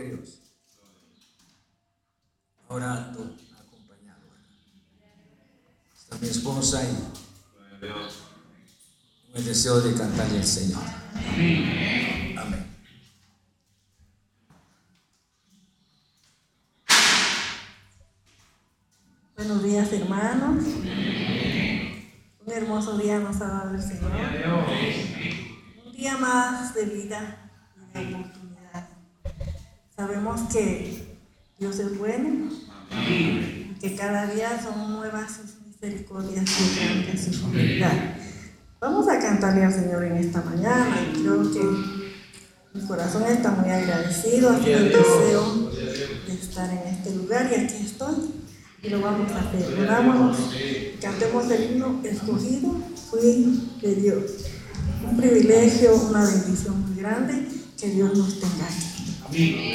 Dios. Orando, acompañado. Está mi esposa y con el deseo de cantarle al Señor. Amén. Buenos días, hermanos. Un hermoso día nos ha dado el Señor. Un día más de vida y de. Sabemos que Dios es bueno y que cada día son nuevas sus misericordias y grande su fidelidad. Vamos a cantarle al Señor en esta mañana y creo que mi corazón está muy agradecido, ha sido el deseo de estar en este lugar y aquí estoy y lo vamos a hacer. Unámonos, cantemos el himno escogido, fui de Dios. Un privilegio, una bendición muy grande, que Dios nos tenga aquí. Gloria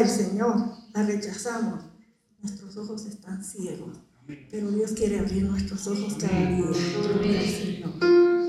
del Señor, la rechazamos. Nuestros ojos están ciegos, pero Dios quiere abrir nuestros ojos cada día. tiempo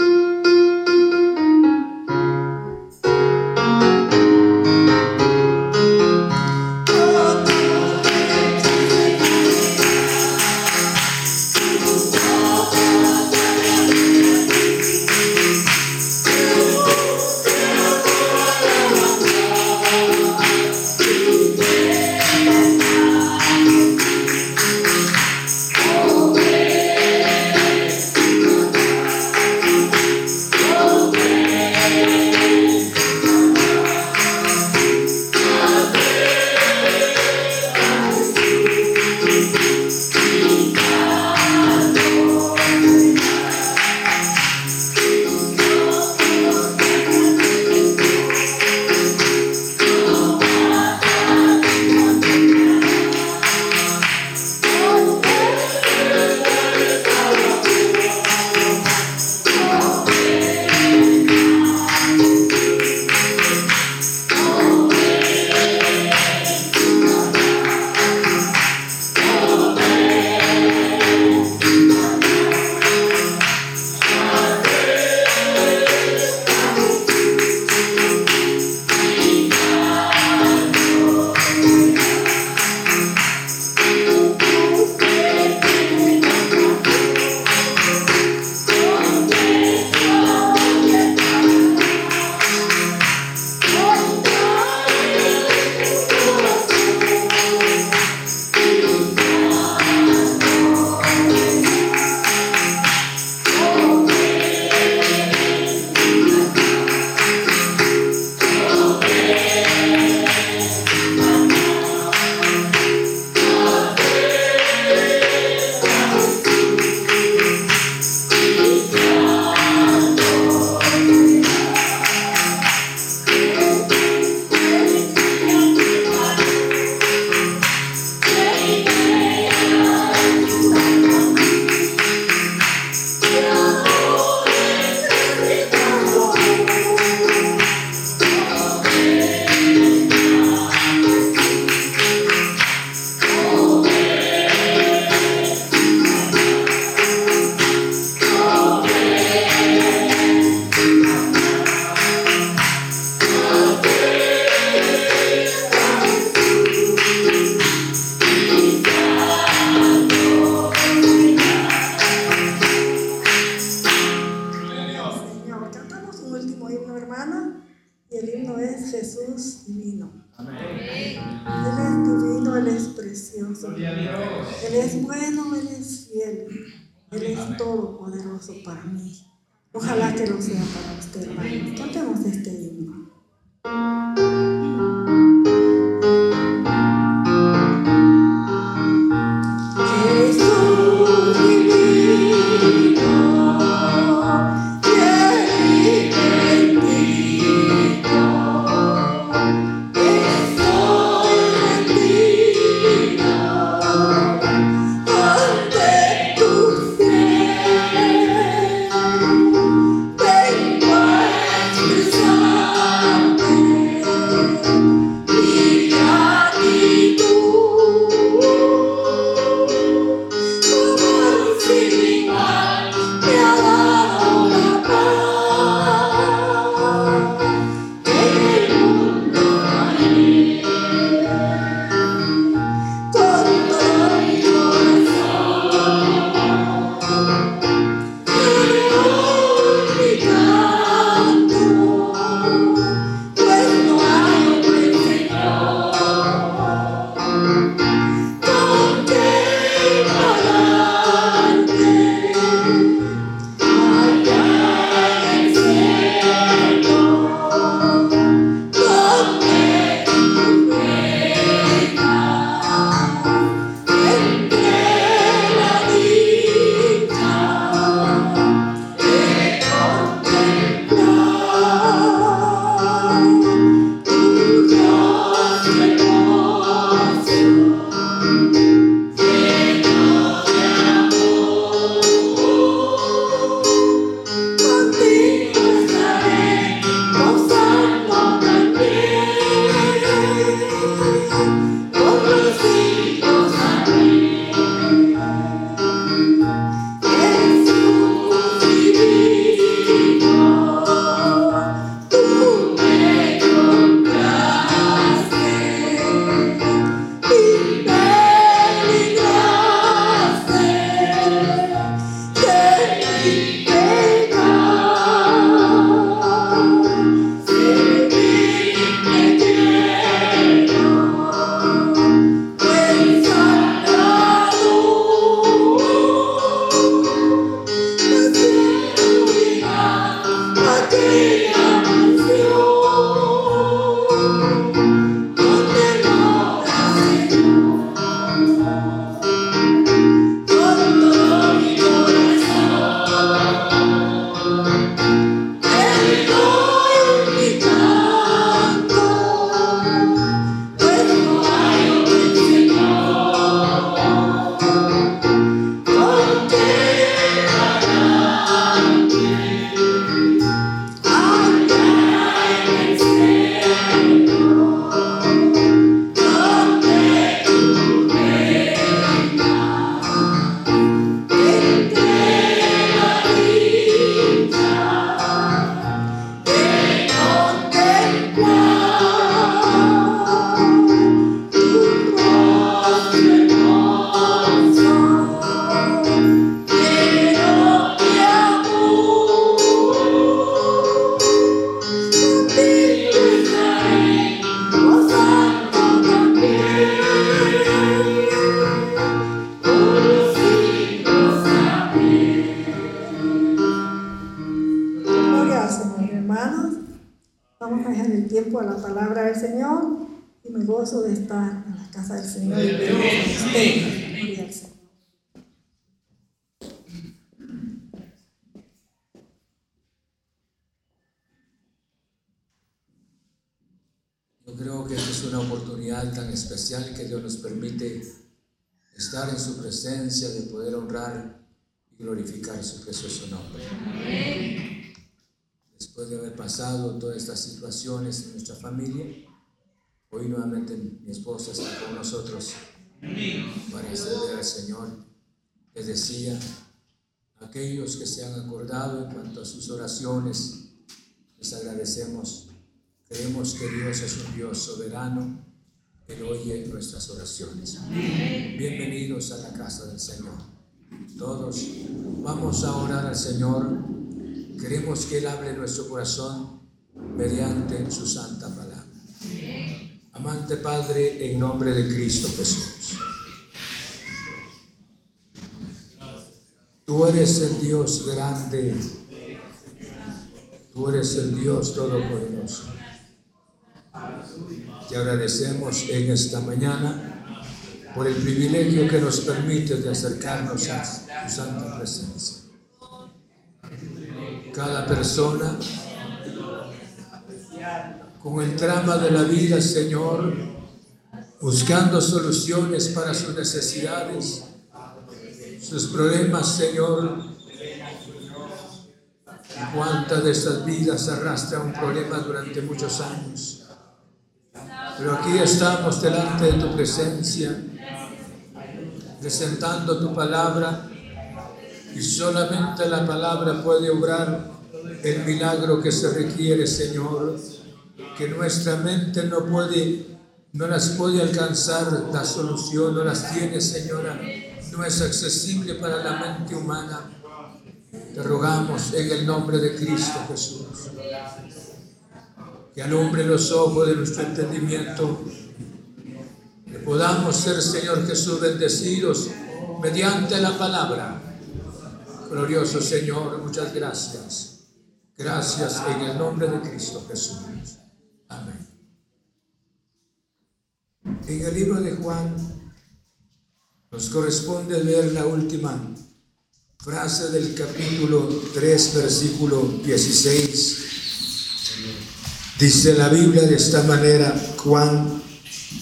situaciones en nuestra familia, hoy nuevamente mi esposa está con nosotros para servir al Señor. Les decía, aquellos que se han acordado en cuanto a sus oraciones, les agradecemos. Creemos que Dios es un Dios soberano que oye nuestras oraciones. Bienvenidos a la casa del Señor. Todos vamos a orar al Señor. Queremos que Él hable nuestro corazón mediante su santa palabra. Amante Padre, en nombre de Cristo Jesús. Tú eres el Dios grande. Tú eres el Dios todopoderoso. Te agradecemos en esta mañana por el privilegio que nos permite de acercarnos a tu santa presencia. Cada persona con el trama de la vida, Señor, buscando soluciones para sus necesidades, sus problemas, Señor. ¿Cuántas de estas vidas arrastra un problema durante muchos años? Pero aquí estamos delante de tu presencia, presentando tu palabra, y solamente la palabra puede obrar el milagro que se requiere, Señor, que nuestra mente no puede, no las puede alcanzar la solución, no las tiene, Señora, no es accesible para la mente humana. Te rogamos en el nombre de Cristo Jesús que alumbre los ojos de nuestro entendimiento, que podamos ser, Señor Jesús, bendecidos mediante la palabra. Glorioso Señor, muchas gracias. Gracias en el nombre de Cristo Jesús. Amén. En el libro de Juan nos corresponde ver la última frase del capítulo 3, versículo 16 Dice la Biblia de esta manera, Juan,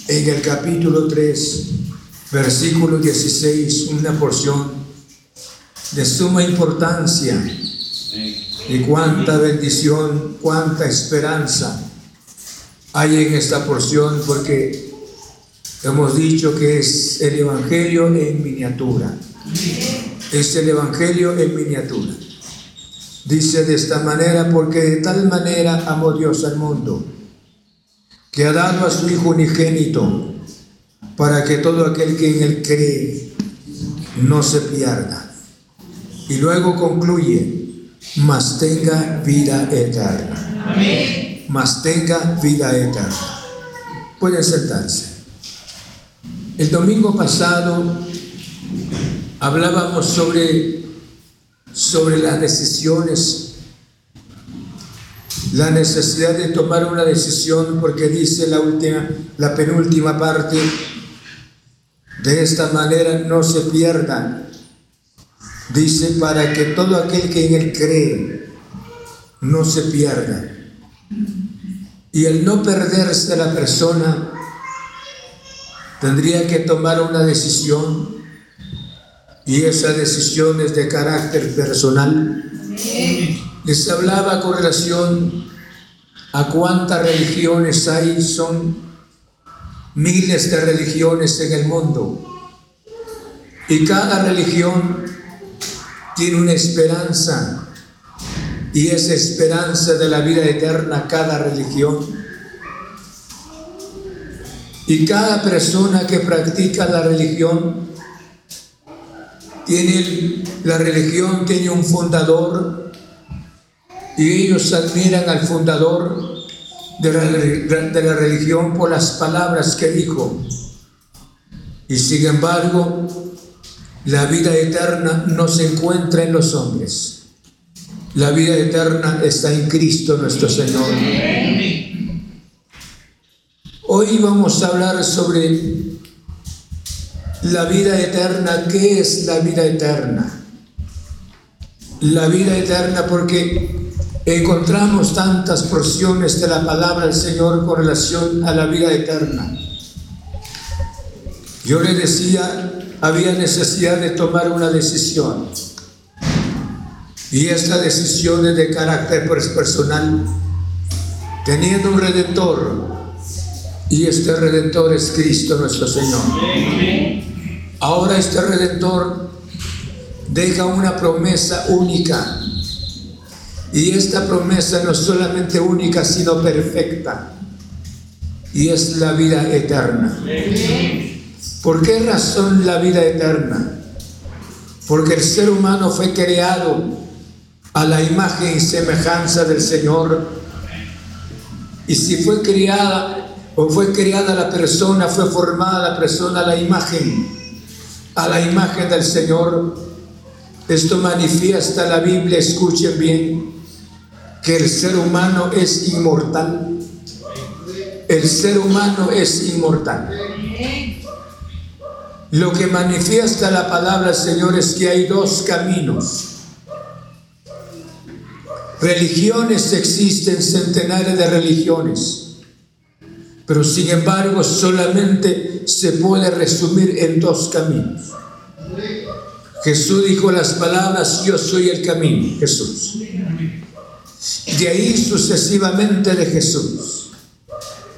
en el capítulo 3, versículo 16, una porción de suma importancia y cuánta bendición, cuánta esperanza hay en esta porción, porque hemos dicho que es el Evangelio en miniatura. Es el Evangelio en miniatura. Dice de esta manera, porque de tal manera amó Dios al mundo, que ha dado a su Hijo unigénito, para que todo aquel que en él cree no se pierda. Y luego concluye, mas tenga vida eterna. Amén. Mas tenga vida eterna. Pueden sentarse. El domingo pasado hablábamos sobre sobre las decisiones, la necesidad de tomar una decisión, porque dice la última, la penúltima parte, de esta manera no se pierdan. Dice para que todo aquel que en él cree no se pierda. Y el no perderse la persona tendría que tomar una decisión y esa decisión es de carácter personal. Les hablaba con relación a cuántas religiones hay, son miles de religiones en el mundo. Y cada religión tiene una esperanza. Y esa esperanza de la vida eterna, cada religión. Y cada persona que practica la religión tiene la religión, tiene un fundador y ellos admiran al fundador de la, de la religión por las palabras que dijo. Y sin embargo, la vida eterna no se encuentra en los hombres. La vida eterna está en Cristo nuestro Señor. Hoy vamos a hablar sobre la vida eterna. ¿Qué es la vida eterna? La vida eterna porque encontramos tantas porciones de la palabra del Señor con relación a la vida eterna. Yo le decía, había necesidad de tomar una decisión. Y esta decisión es de carácter personal, teniendo un redentor. Y este redentor es Cristo nuestro Señor. Ahora este redentor deja una promesa única. Y esta promesa no solamente única, sino perfecta. Y es la vida eterna. ¿Por qué razón la vida eterna? Porque el ser humano fue creado a la imagen y semejanza del Señor. Y si fue criada o fue criada la persona, fue formada la persona a la imagen, a la imagen del Señor. Esto manifiesta la Biblia, escuchen bien, que el ser humano es inmortal. El ser humano es inmortal. Lo que manifiesta la palabra, Señor, es que hay dos caminos. Religiones existen, centenares de religiones, pero sin embargo solamente se puede resumir en dos caminos. Jesús dijo las palabras, yo soy el camino, Jesús. De ahí sucesivamente de Jesús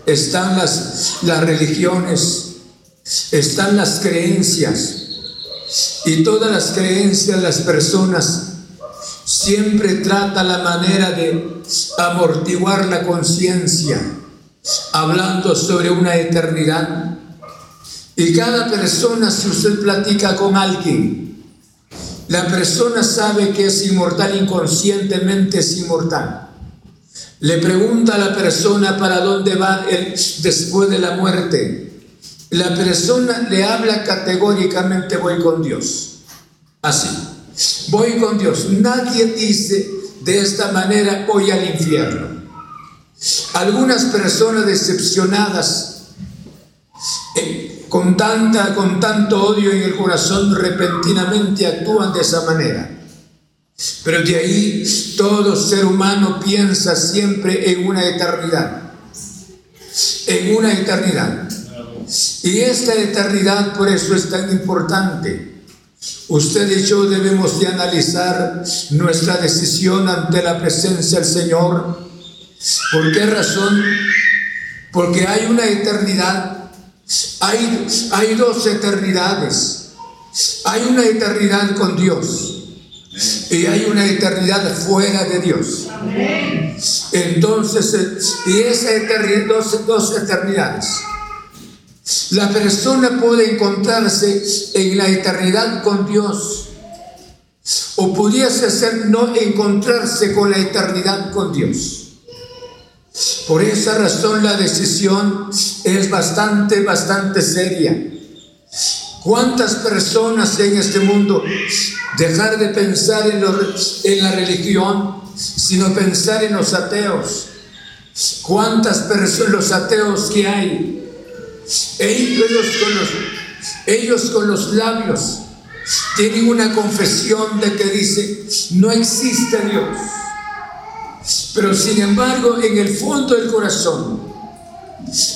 están las, las religiones están las creencias. Y todas las creencias las personas siempre trata la manera de amortiguar la conciencia, hablando sobre una eternidad. Y cada persona, si usted platica con alguien, la persona sabe que es inmortal, inconscientemente es inmortal. Le pregunta a la persona para dónde va después de la muerte la persona le habla categóricamente voy con Dios. Así, voy con Dios. Nadie dice de esta manera voy al infierno. Algunas personas decepcionadas eh, con, tanta, con tanto odio en el corazón repentinamente actúan de esa manera. Pero de ahí todo ser humano piensa siempre en una eternidad. En una eternidad. Y esta eternidad por eso es tan importante. Usted y yo debemos de analizar nuestra decisión ante la presencia del Señor. ¿Por qué razón? Porque hay una eternidad, hay, hay dos eternidades. Hay una eternidad con Dios y hay una eternidad fuera de Dios. Entonces, y esa eternidad, dos, dos eternidades la persona puede encontrarse en la eternidad con Dios o pudiese ser no encontrarse con la eternidad con Dios. Por esa razón la decisión es bastante, bastante seria. ¿Cuántas personas en este mundo dejar de pensar en, en la religión, sino pensar en los ateos? ¿Cuántas personas, los ateos que hay, ellos con, los, ellos con los labios tienen una confesión de que dice, no existe Dios. Pero sin embargo, en el fondo del corazón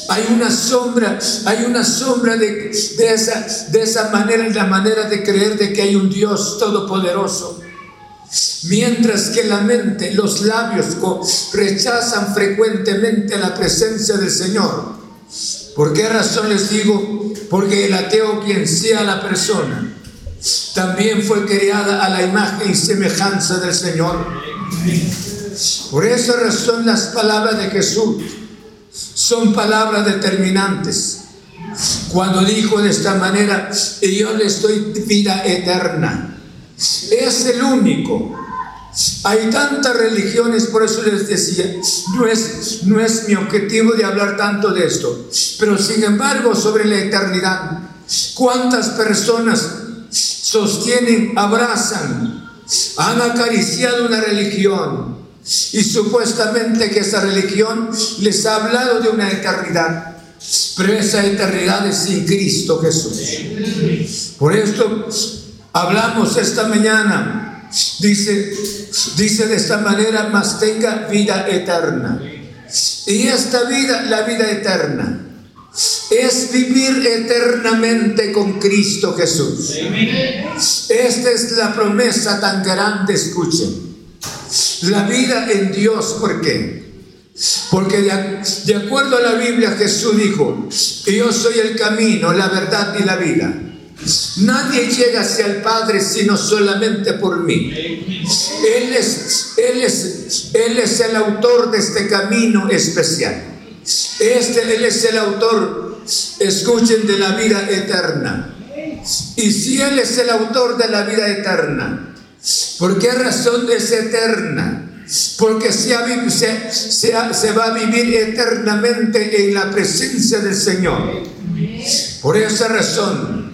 hay una sombra, hay una sombra de, de, esa, de esa manera, la manera de creer de que hay un Dios todopoderoso. Mientras que la mente, los labios rechazan frecuentemente la presencia del Señor. ¿Por qué razón les digo? Porque el ateo, quien sea la persona, también fue creada a la imagen y semejanza del Señor. Por esa razón las palabras de Jesús son palabras determinantes. Cuando dijo de esta manera, yo les doy vida eterna, es el único hay tantas religiones, por eso les decía, no es, no es mi objetivo de hablar tanto de esto, pero sin embargo sobre la eternidad, ¿cuántas personas sostienen, abrazan, han acariciado una religión y supuestamente que esa religión les ha hablado de una eternidad? pero esa eternidad es sin Cristo Jesús. Por esto hablamos esta mañana, dice, dice de esta manera, mas tenga vida eterna. Y esta vida, la vida eterna, es vivir eternamente con Cristo Jesús. Esta es la promesa tan grande, escuchen. La vida en Dios, ¿por qué? Porque de, acuerdo a la Biblia Jesús dijo, yo soy el camino, la verdad y la vida. Nadie llega hacia el Padre sino solamente por mí. Él es, él es, él es el autor de este camino especial. Este, él es el autor, escuchen, de la vida eterna. Y si Él es el autor de la vida eterna, ¿por qué razón es eterna? porque se, va a vivir eternamente en la presencia del Señor. Por esa razón,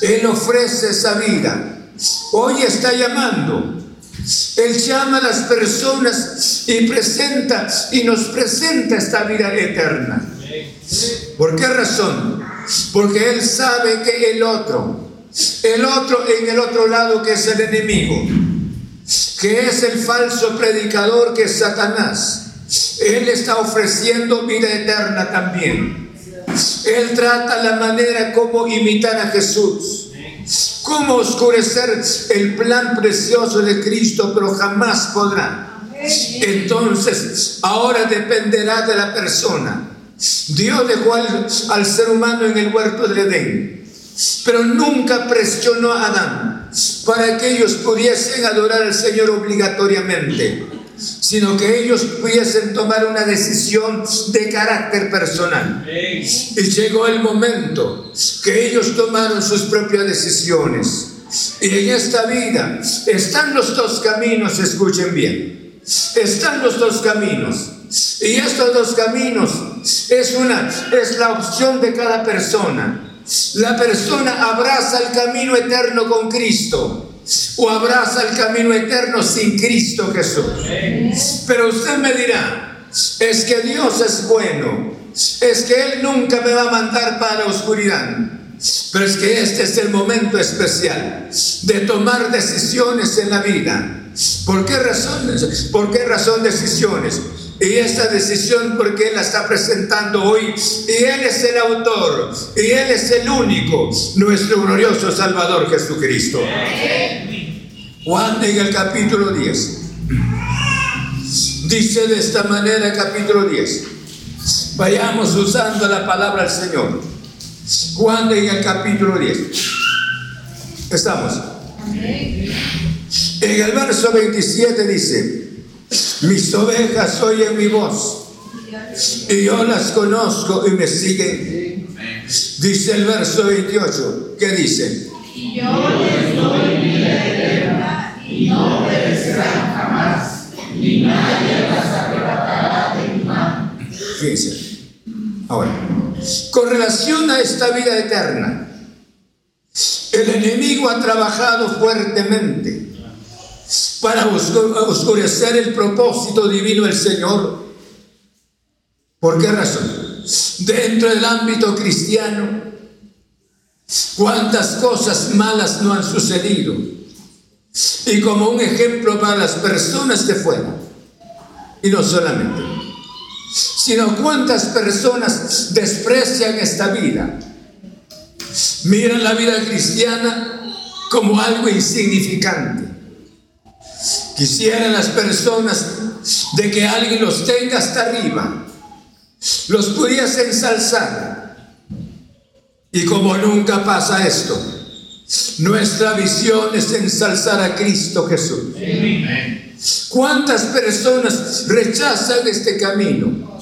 Él ofrece esa vida. Hoy está llamando. Él llama a las personas y presenta y nos presenta esta vida eterna. ¿Por qué razón? Porque Él sabe que el otro, el otro en el otro lado que es el enemigo, que es el falso predicador que es Satanás. Él está ofreciendo vida eterna también. Él trata la manera como imitar a Jesús. Cómo oscurecer el plan precioso de Cristo, pero jamás podrá. Entonces, ahora dependerá de la persona. Dios dejó al, al ser humano en el huerto del Edén, pero nunca presionó a Adán para que ellos pudiesen adorar al Señor obligatoriamente, sino que ellos pudiesen tomar una decisión de carácter personal. Y llegó el momento que ellos tomaron sus propias decisiones. Y en esta vida están los dos caminos, escuchen bien. Están los dos caminos. Y estos dos caminos es una es la opción de cada persona. La persona abraza el camino eterno con Cristo o abraza el camino eterno sin Cristo Jesús. Pero usted me dirá, es que Dios es bueno, es que Él nunca me va a mandar para la oscuridad. Pero es que este es el momento especial de tomar decisiones en la vida. ¿Por qué razones? ¿Por qué razón decisiones? Y esta decisión, porque Él la está presentando hoy, y Él es el autor, y Él es el único, nuestro glorioso Salvador Jesucristo. Juan en el capítulo 10. Dice de esta manera capítulo 10. Vayamos usando la palabra del Señor. Juan en el capítulo 10. Estamos. En el verso 27 dice, mis ovejas oyen mi voz y yo las conozco y me siguen. Dice el verso 28, ¿qué dice? Y yo les doy vida eterna y no perecerán jamás, ni nadie las arrebatará de mi mano. Fíjense. Ahora, con relación a esta vida eterna, el enemigo ha trabajado fuertemente para oscurecer el propósito divino del Señor. ¿Por qué razón? Dentro del ámbito cristiano, cuántas cosas malas no han sucedido. Y como un ejemplo para las personas que fueron, y no solamente, sino cuántas personas desprecian esta vida. Miran la vida cristiana como algo insignificante Quisieran las personas de que alguien los tenga hasta arriba, los pudiese ensalzar. Y como nunca pasa esto, nuestra visión es ensalzar a Cristo Jesús. ¿Cuántas personas rechazan este camino?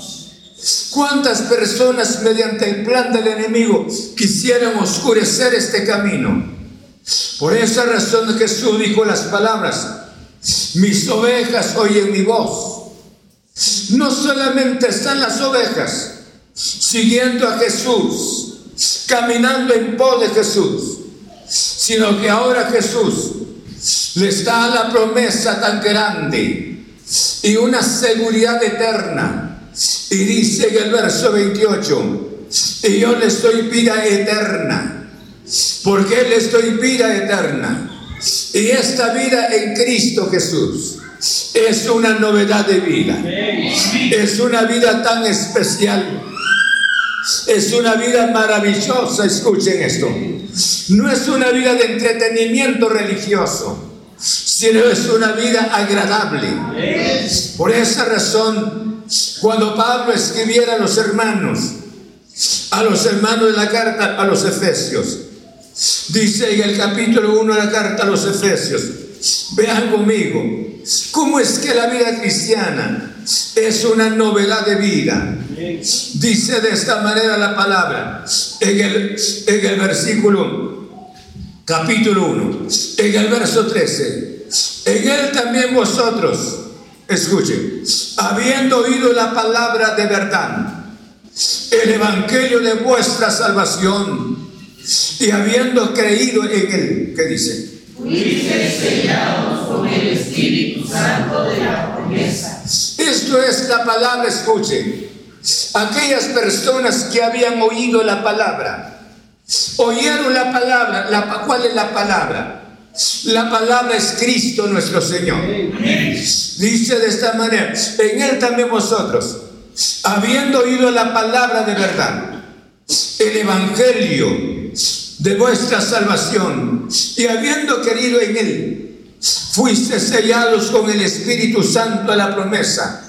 ¿Cuántas personas mediante el plan del enemigo quisieran oscurecer este camino? Por esa razón Jesús dijo las palabras, mis ovejas oyen mi voz. No solamente están las ovejas siguiendo a Jesús, caminando en pos de Jesús, sino que ahora Jesús les da la promesa tan grande y una seguridad eterna. Y dice en el verso 28, Y yo les doy vida eterna. Porque les doy vida eterna. Y esta vida en Cristo Jesús es una novedad de vida. Es una vida tan especial. Es una vida maravillosa, escuchen esto. No es una vida de entretenimiento religioso, sino es una vida agradable. Por esa razón, cuando Pablo escribiera a los hermanos, a los hermanos de la carta a los Efesios, dice en el capítulo 1 de la carta a los Efesios, vean conmigo, ¿cómo es que la vida cristiana es una novedad de vida? Dice de esta manera la palabra en el, en el versículo capítulo 1, en el verso 13. En él también vosotros, escuchen, habiendo oído la palabra de verdad, el evangelio de vuestra salvación, y habiendo creído en él, ¿qué dice? Fuiste sellados con el Espíritu Santo de la promesa. Esto es la palabra, escuchen. Aquellas personas que habían oído la palabra, oyeron la palabra, la, ¿cuál es la palabra? La palabra es Cristo nuestro Señor. Dice de esta manera, en Él también vosotros, habiendo oído la palabra de verdad, el Evangelio de vuestra salvación, y habiendo querido en Él, fuiste sellados con el Espíritu Santo a la promesa.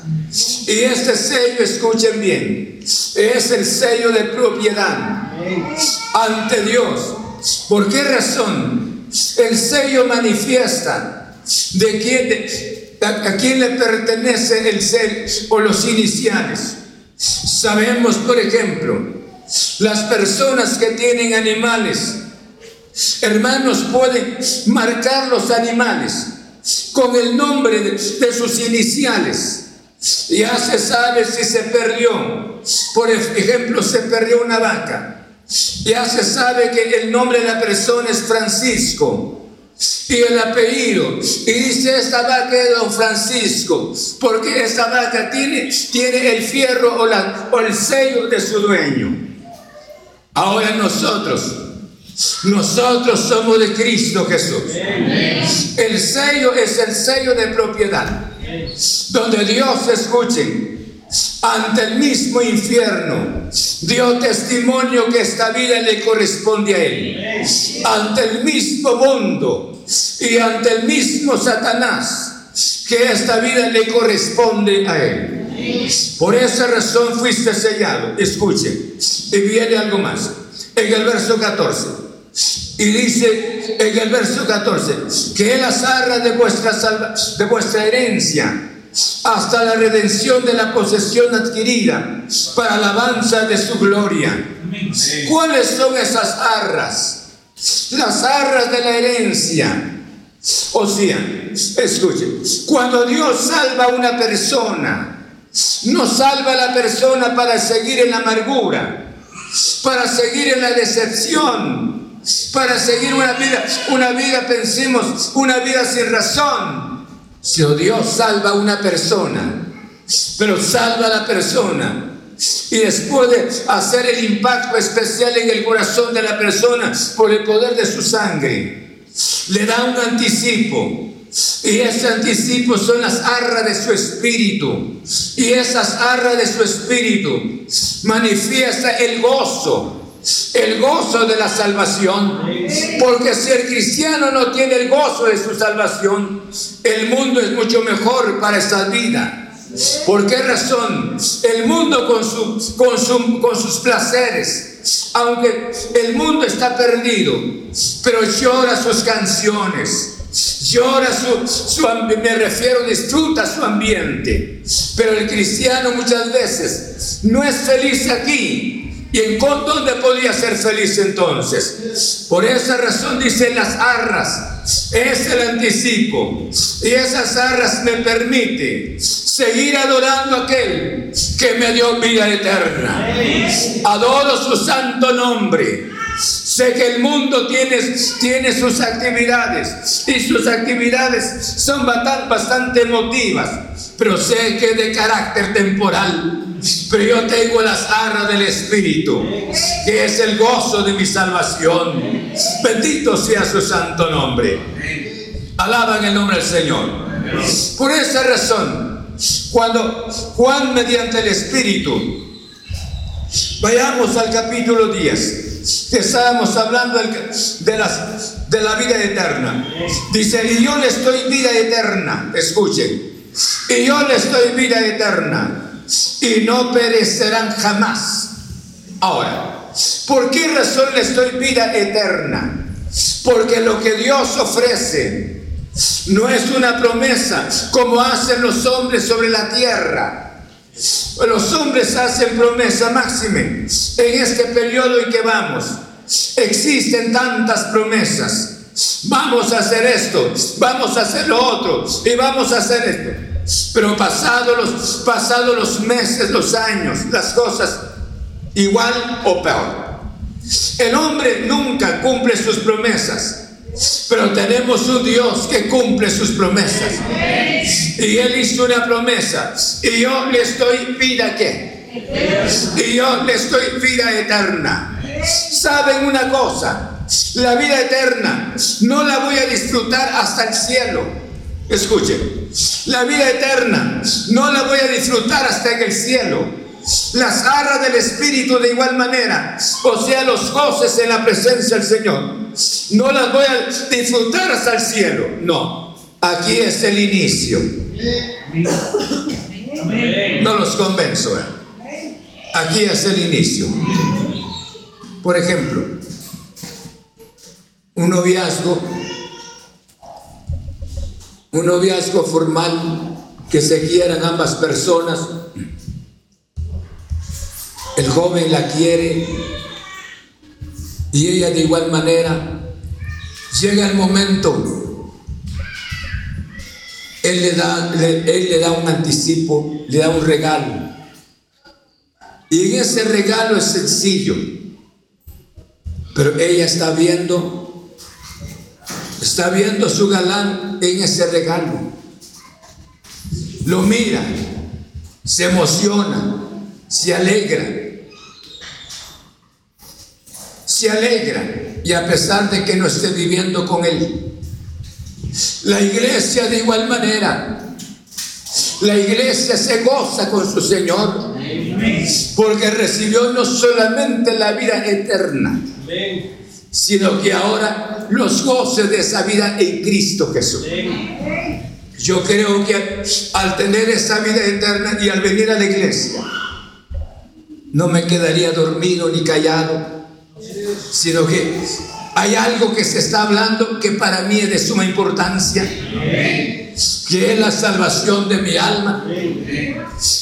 Y este sello, escuchen bien, es el sello de propiedad ante Dios. ¿Por qué razón? El sello manifiesta de quién, a, quién le pertenece el sello o los iniciales. Sabemos, por ejemplo, las personas que tienen animales, hermanos, pueden marcar los animales con el nombre de, sus iniciales. Ya se sabe si se perdió. Por ejemplo, se perdió una vaca. Ya se sabe que el nombre de la persona es Francisco. Y el apellido. Y dice esta vaca es don Francisco. Porque esta vaca tiene, tiene el fierro o, o el sello de su dueño. Ahora nosotros, nosotros somos de Cristo Jesús. El sello es el sello de propiedad. Donde Dios escuche ante el mismo infierno dio testimonio que esta vida le corresponde a él. Ante el mismo mundo y ante el mismo Satanás que esta vida le corresponde a él. Por esa razón fuiste sellado. Escuche. Y viene algo más. En el verso 14. Y dice en el verso 14 que Él las arras de vuestra, de vuestra herencia hasta la redención de la posesión adquirida para alabanza de su gloria. ¿Cuáles son esas arras? Las arras de la herencia. O sea, escuche, cuando Dios salva a una persona, no salva a la persona para seguir en la amargura, para seguir en la decepción, para seguir una vida, una vida, pensemos, una vida sin razón. Si Dios salva a una persona, pero salva a la persona y después de hacer el impacto especial en el corazón de la persona por el poder de su sangre, le da un anticipo. Y ese anticipo son las arras de su espíritu. Y esas arras de su espíritu manifiesta el gozo el gozo de la salvación. Porque si el cristiano no tiene el gozo de su salvación, el mundo es mucho mejor para esta vida. ¿Por qué razón? El mundo con, su, con, con sus placeres, aunque el mundo está perdido, pero llora sus canciones, llora su, su, me refiero, disfruta su ambiente. Pero el cristiano muchas veces no es feliz aquí, ¿Y en dónde podía ser feliz entonces? Por esa razón dicen las arras, es el anticipo. Y esas arras me permiten seguir adorando a aquel que me dio vida eterna. Adoro su santo nombre. Sé que el mundo tiene, tiene sus actividades y sus actividades son bastante, bastante emotivas, pero sé que de carácter temporal Pero yo tengo las arras del Espíritu, que es el gozo de mi salvación. Bendito sea su santo nombre. Alaban el nombre del Señor. Por esa razón, cuando Juan mediante el Espíritu, vayamos al capítulo 10, que estábamos hablando de, la vida eterna. Dice, y yo les doy vida eterna, escuchen, y yo les doy vida eterna y no perecerán jamás. Ahora, ¿por qué razón les doy vida eterna? Porque lo que Dios ofrece no es una promesa como hacen los hombres sobre la tierra. Los hombres hacen promesa máxima. En este periodo en que vamos, existen tantas promesas. Vamos a hacer esto, vamos a hacer lo otro y vamos a hacer esto. Pero pasados los, pasado los meses, los años, las cosas igual o peor. El hombre nunca cumple sus promesas. Pero tenemos un Dios que cumple sus promesas. Y Él hizo una promesa. Y yo le estoy vida que. Y yo le estoy vida eterna. ¿Saben una cosa? La vida eterna no la voy a disfrutar hasta el cielo. Escuchen, la vida eterna no la voy a disfrutar hasta en el cielo. Las arras del Espíritu de igual manera, o sea, los goces en la presencia del Señor, no las voy a disfrutar hasta el cielo. No, aquí es el inicio. No los convenzo. ¿eh? Aquí es el inicio. Por ejemplo, un noviazgo un noviazgo formal que se quieran ambas personas. El joven la quiere y ella de igual manera. Llega el momento, él le da, él le da un anticipo, le da un regalo. Y en ese regalo es sencillo, pero ella está viendo Está viendo su galán en ese regalo. Lo mira, se emociona, se alegra. Se alegra y a pesar de que no esté viviendo con él. La iglesia de igual manera. La iglesia se goza con su Señor porque recibió no solamente la vida eterna, sino que ahora los goces de esa vida en Cristo Jesús. Yo creo que al tener esa vida eterna y al venir a la iglesia, no me quedaría dormido ni callado, sino que hay algo que se está hablando que para mí es de suma importancia, que es la salvación de mi alma.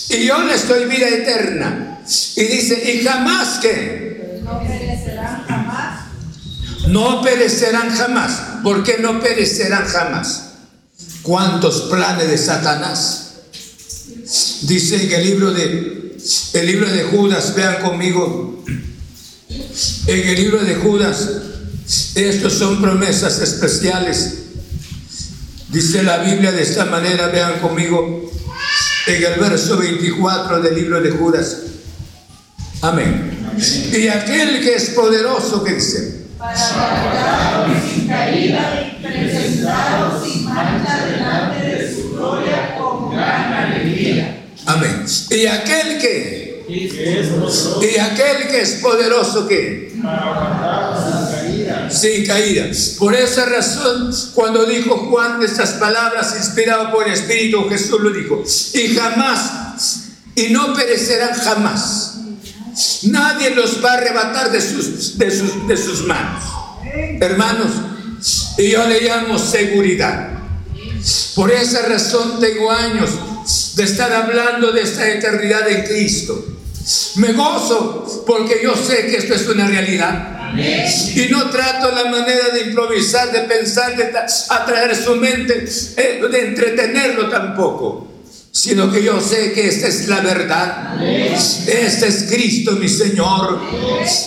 Y yo le estoy vida eterna. Y dice, y jamás que no perecerán jamás. ¿Por qué no perecerán jamás? ¿Cuántos planes de Satanás? Dice en el libro de, el libro de Judas, vean conmigo, en el libro de Judas, estos son promesas especiales. Dice la Biblia de esta manera, vean conmigo, en el verso 24 del libro de Judas. Amén. Y aquel que es poderoso, que dice, para sin caída, presentados sin mancha delante de su gloria con gran alegría. Amén. Y aquel que y aquel que es poderoso que sin caída. Por esa razón, cuando dijo Juan estas palabras inspirado por el Espíritu, Jesús lo dijo. Y jamás, y no perecerán jamás Nadie los va a arrebatar de sus, de sus, de sus manos. Hermanos, y yo le llamo seguridad. Por esa razón tengo años de estar hablando de esta eternidad en Cristo. Me gozo porque yo sé que esto es una realidad. Y no trato la manera de improvisar, de pensar, de atraer su mente, eh, de entretenerlo tampoco sino que yo sé que esta es la verdad. Este es Cristo mi Señor.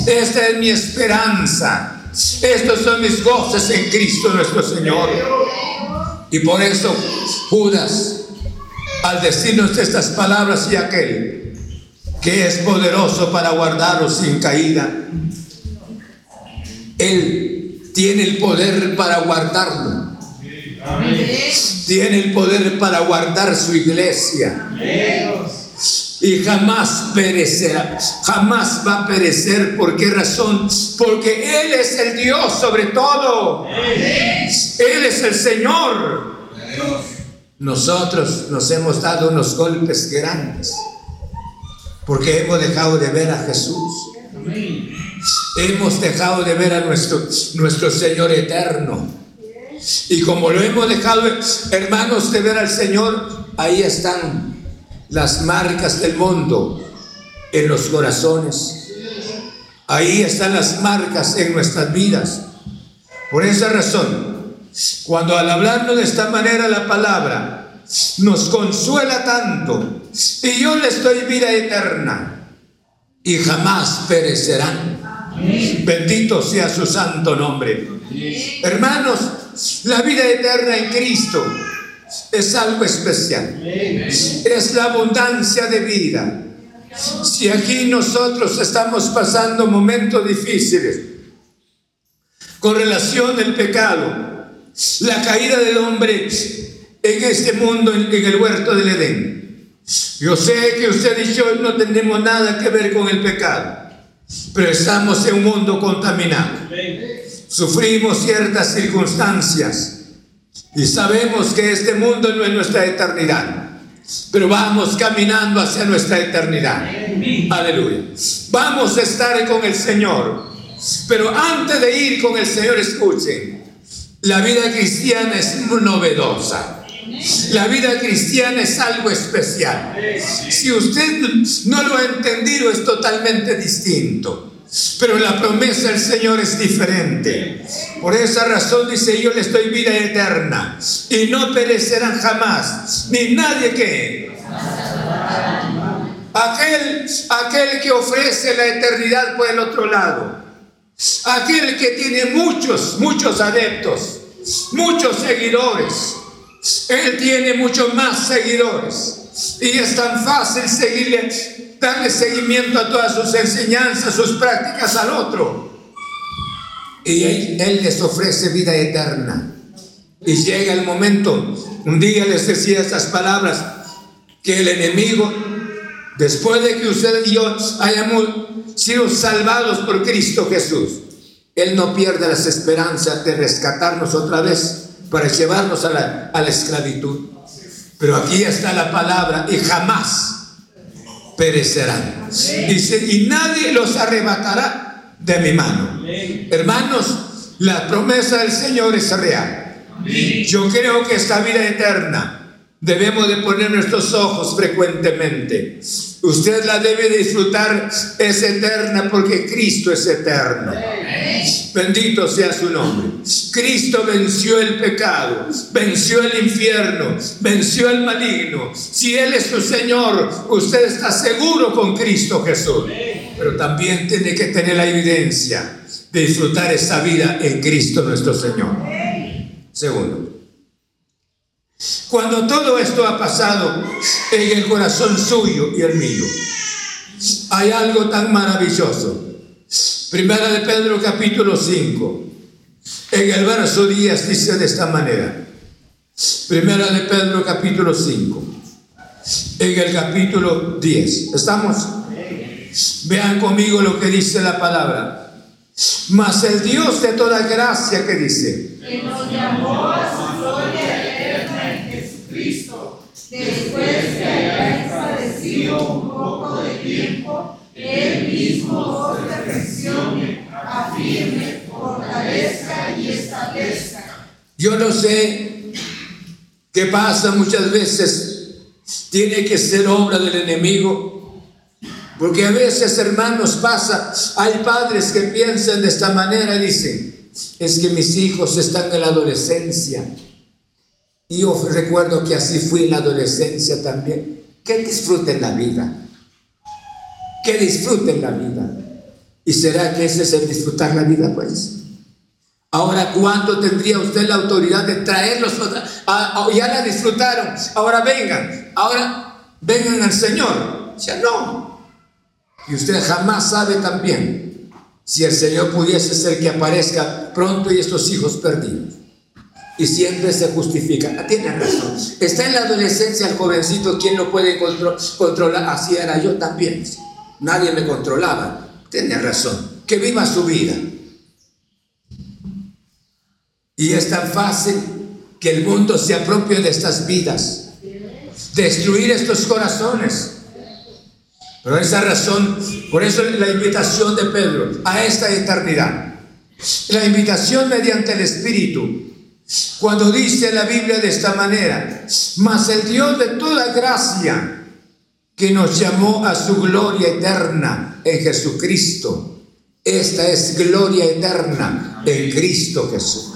Esta es mi esperanza. Estos son mis goces en Cristo nuestro Señor. Y por eso Judas, al decirnos estas palabras y aquel, que es poderoso para guardaros sin caída. Él tiene el poder para guardarlo. Tiene el poder para guardar su iglesia. Y jamás perecerá, jamás va a perecer. ¿Por qué razón? Porque Él es el Dios sobre todo. Él es el Señor. Nosotros nos hemos dado unos golpes grandes porque hemos dejado de ver a Jesús. Hemos dejado de ver a nuestro, nuestro Señor eterno. Y como lo hemos dejado, hermanos, de ver al Señor, ahí están las marcas del mundo en los corazones. Ahí están las marcas en nuestras vidas. Por esa razón, cuando al hablarnos de esta manera la palabra nos consuela tanto, y yo les doy vida eterna, y jamás perecerán. Bendito sea su santo nombre. Hermanos, la vida eterna en Cristo es algo especial. Es la abundancia de vida. Si aquí nosotros estamos pasando momentos difíciles con relación al pecado, la caída del hombre en este mundo, en el huerto del Edén. Yo sé que usted y yo no tenemos nada que ver con el pecado, pero estamos en un mundo contaminado. Sufrimos ciertas circunstancias y sabemos que este mundo no es nuestra eternidad, pero vamos caminando hacia nuestra eternidad. Aleluya. Vamos a estar con el Señor, pero antes de ir con el Señor, escuchen, la vida cristiana es novedosa. La vida cristiana es algo especial. Si usted no lo ha entendido, es totalmente distinto. Pero la promesa del Señor es diferente. Por esa razón dice, yo les doy vida eterna y no perecerán jamás, ni nadie que... Aquel, aquel que ofrece la eternidad por el otro lado. Aquel que tiene muchos, muchos adeptos, muchos seguidores. Él tiene muchos más seguidores. Y es tan fácil seguirle darle seguimiento a todas sus enseñanzas, sus prácticas al otro. Y él, les ofrece vida eterna. Y llega el momento, un día les decía estas palabras, que el enemigo, después de que usted y yo hayamos sido salvados por Cristo Jesús, Él no pierde las esperanzas de rescatarnos otra vez para llevarnos a la, a la esclavitud. Pero aquí está la palabra y jamás perecerán. Dice, y nadie los arrebatará de mi mano. Hermanos, la promesa del Señor es real. Yo creo que esta vida eterna debemos de poner nuestros ojos frecuentemente. Usted la debe disfrutar, es eterna porque Cristo es eterno. Bendito sea su nombre. Cristo venció el pecado, venció el infierno, venció el maligno. Si Él es su Señor, usted está seguro con Cristo Jesús. Pero también tiene que tener la evidencia de disfrutar esa vida en Cristo nuestro Señor. Segundo, cuando todo esto ha pasado en el corazón suyo y el mío, hay algo tan maravilloso Primera de Pedro capítulo 5. En el verso 10 dice de esta manera. Primera de Pedro capítulo 5. En el capítulo 10. ¿Estamos? Vean conmigo lo que dice la palabra. Mas el Dios de toda gracia que dice. Que nos llamó a su gloria en Jesucristo. Después de haber padecido un poco de tiempo él mismo os perfeccione, afirme, fortalezca y establezca. Yo no sé qué pasa muchas veces. Tiene que ser obra del enemigo. Porque a veces, hermanos, pasa, hay padres que piensan de esta manera dicen, es que mis hijos están en la adolescencia. Yo recuerdo que así fui en la adolescencia también. Que disfruten la vida que disfruten la vida. ¿Y será que ese es el disfrutar la vida? Pues. Ahora, ¿cuánto tendría usted la autoridad de traerlos? ya la disfrutaron. Ahora vengan. Ahora vengan al Señor. Ya no. Y usted jamás sabe también si el Señor pudiese ser que aparezca pronto y estos hijos perdidos. Y siempre se justifica. Ah, tiene razón. Está en la adolescencia el jovencito, ¿quién lo puede controlar? Así era yo también. Nadie me controlaba. Tiene razón. Que viva su vida. Y es tan fácil que el mundo se apropie de estas vidas. Destruir estos corazones. Por esa razón, por eso la invitación de Pedro a esta eternidad. La invitación mediante el Espíritu. Cuando dice la Biblia de esta manera, mas el Dios de toda gracia, que nos llamó a su gloria eterna en Jesucristo. Esta es gloria eterna en Cristo Jesús.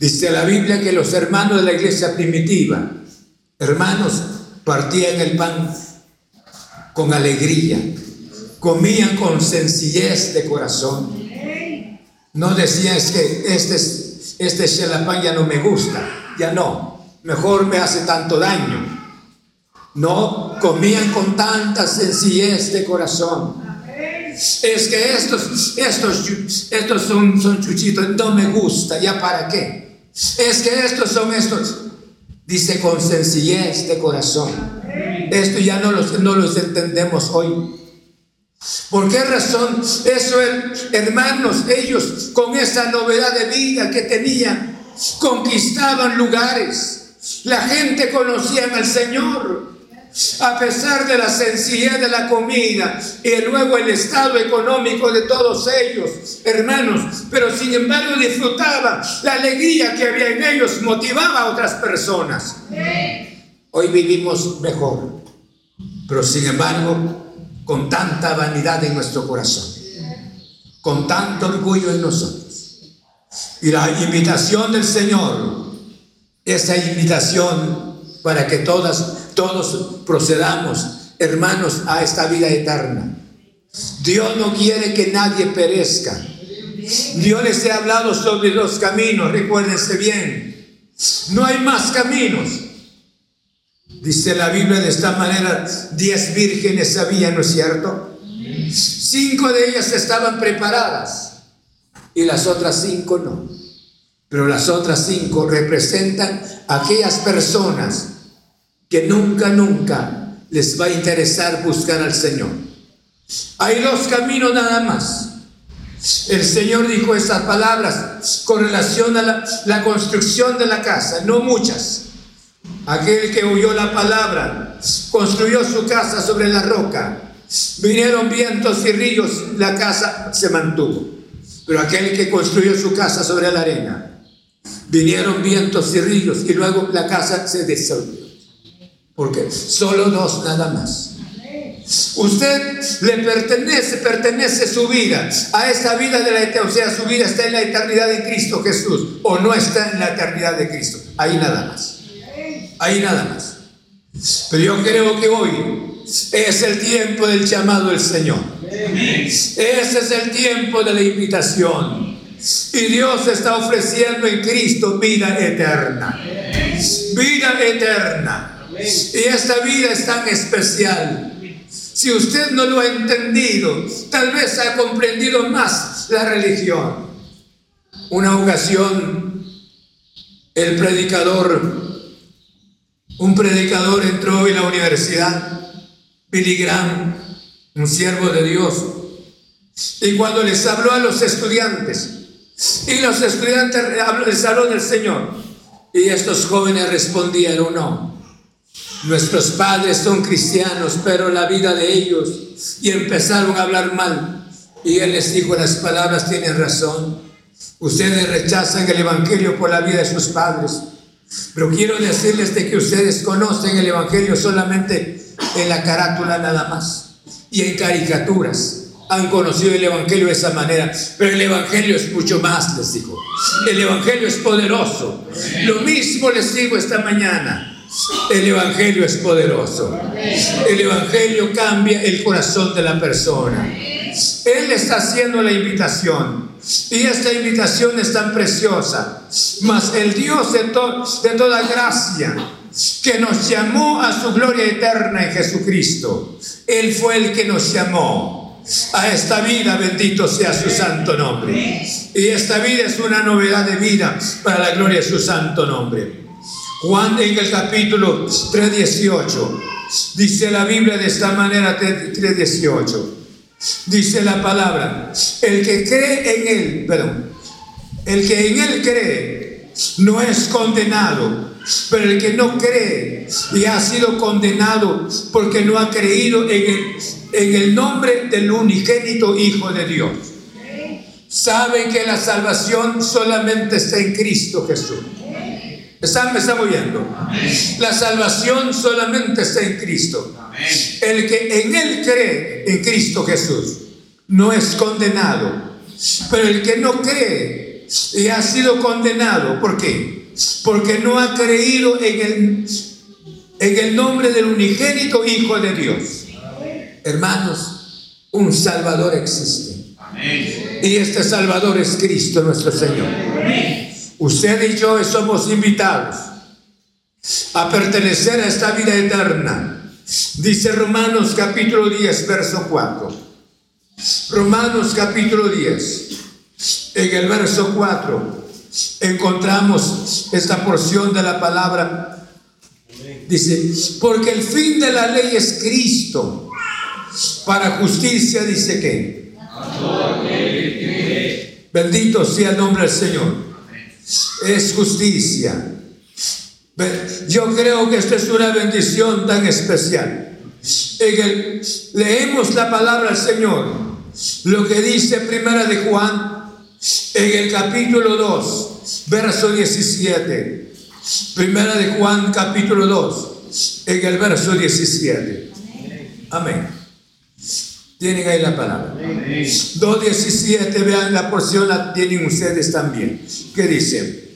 Dice la Biblia que los hermanos de la iglesia primitiva, hermanos, partían el pan con alegría, comían con sencillez de corazón. No decían es que este, este pan ya no me gusta, ya no, mejor me hace tanto daño. No, comían con tanta sencillez de corazón. Es que estos, estos, estos son, son chuchitos, no me gusta, ¿ya para qué? Es que estos son estos, dice con sencillez de corazón. Esto ya no los, no los entendemos hoy. ¿Por qué razón? Eso, hermanos, ellos con esa novedad de vida que tenían, conquistaban lugares. La gente conocía al Señor. A pesar de la sencillez de la comida y luego el estado económico de todos ellos, hermanos, pero sin embargo disfrutaban la alegría que había en ellos, motivaba a otras personas. Hoy vivimos mejor, pero sin embargo, con tanta vanidad en nuestro corazón, con tanto orgullo en nosotros. Y la invitación del Señor, esa invitación para que todas, todos procedamos, hermanos, a esta vida eterna. Dios no quiere que nadie perezca. Dios les ha hablado sobre los caminos, recuérdense bien. No hay más caminos. Dice la Biblia de esta manera, diez vírgenes había, ¿no es cierto? Cinco de ellas estaban preparadas y las otras cinco no. Pero las otras cinco representan aquellas personas que nunca, nunca les va a interesar buscar al Señor. Hay dos caminos nada más. El Señor dijo estas palabras con relación a la, la construcción de la casa, no muchas. Aquel que oyó la palabra, construyó su casa sobre la roca. Vinieron vientos y ríos, la casa se mantuvo. Pero aquel que construyó su casa sobre la arena, vinieron vientos y ríos y luego la casa se disolvió. Porque solo dos nada más. Usted le pertenece, pertenece su vida a esta vida de la eternidad. O sea, su vida está en la eternidad de Cristo Jesús o no está en la eternidad de Cristo. Ahí nada más. Ahí nada más. Pero yo creo que hoy es el tiempo del llamado del Señor. Ese es el tiempo de la invitación. Y Dios está ofreciendo en Cristo vida eterna. Vida eterna. Y esta vida es tan especial. Si usted no lo ha entendido, tal vez ha comprendido más la religión. Una ocasión, el predicador un predicador entró en la universidad, Billy Graham, un siervo de Dios, y cuando les habló a los estudiantes, y los estudiantes les habló del Señor, y estos jóvenes respondieron, no, nuestros padres son cristianos, pero la vida de ellos, y empezaron a hablar mal, y él les dijo las palabras, tienen razón, ustedes rechazan el Evangelio por la vida de sus padres, pero quiero decirles de que ustedes conocen el Evangelio solamente en la carátula nada más y en caricaturas. Han conocido el Evangelio de esa manera, pero el Evangelio es mucho más, les digo. El Evangelio es poderoso. Lo mismo les digo esta mañana. El Evangelio es poderoso. El Evangelio cambia el corazón de la persona. Él está haciendo la invitación. Y esta invitación es tan preciosa. Mas el Dios de, toda gracia, que nos llamó a su gloria eterna en Jesucristo. Él fue el que nos llamó a esta vida, bendito sea su santo nombre. Y esta vida es una novedad de vida para la gloria de su santo nombre. Juan en el capítulo 3.18 dice la Biblia de esta manera 3.18. Dice la palabra, el que cree en él, perdón, el que en él cree no es condenado, pero el que no cree y ha sido condenado porque no ha creído en el, en el nombre del unigénito Hijo de Dios. Sabe que la salvación solamente está en Cristo Jesús. ¿Están, me están oyendo? La salvación solamente está en Cristo. El que en Él cree, en Cristo Jesús, no es condenado. Pero el que no cree y ha sido condenado, ¿por qué? Porque no ha creído en el, en el nombre del unigénito Hijo de Dios. Hermanos, un Salvador existe. Y este Salvador es Cristo nuestro Señor. Usted y yo somos invitados a pertenecer a esta vida eterna Dice Romanos capítulo 10, verso 4. Romanos capítulo 10. En el verso 4 encontramos esta porción de la palabra. Dice, porque el fin de la ley es Cristo. Para justicia dice que. Bendito sea el nombre del Señor. Es justicia yo creo que esta es una bendición tan especial. En leemos la palabra del Señor, lo que dice Primera de Juan en el capítulo 2, verso 17. Primera de Juan capítulo 2, en el verso 17. Amén. Tienen ahí la palabra. 2.17, vean la porción, la tienen ustedes también. ¿Qué dice?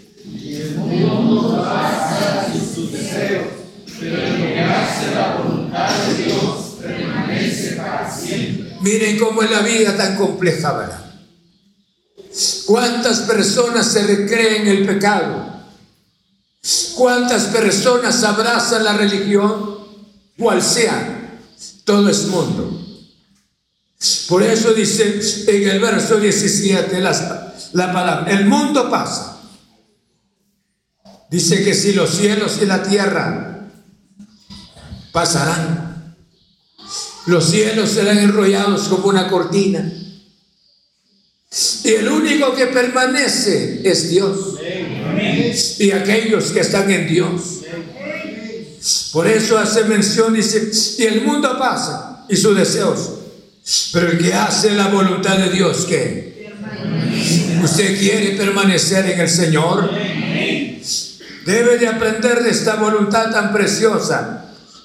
Miren cómo es la vida tan compleja, ¿verdad? ¿Cuántas personas se recreen el pecado? ¿Cuántas personas abrazan la religión? Cual sea, todo es mundo. Por eso dice en el verso 17 la, la palabra, el mundo pasa. Dice que si los cielos y la tierra pasarán, los cielos serán enrollados como una cortina. Y el único que permanece es Dios. Y aquellos que están en Dios. Por eso hace mención, dice, y el mundo pasa y sus deseos. Pero el que hace la voluntad de Dios, ¿qué? ¿Usted quiere permanecer en el Señor? Debe de aprender de esta voluntad tan preciosa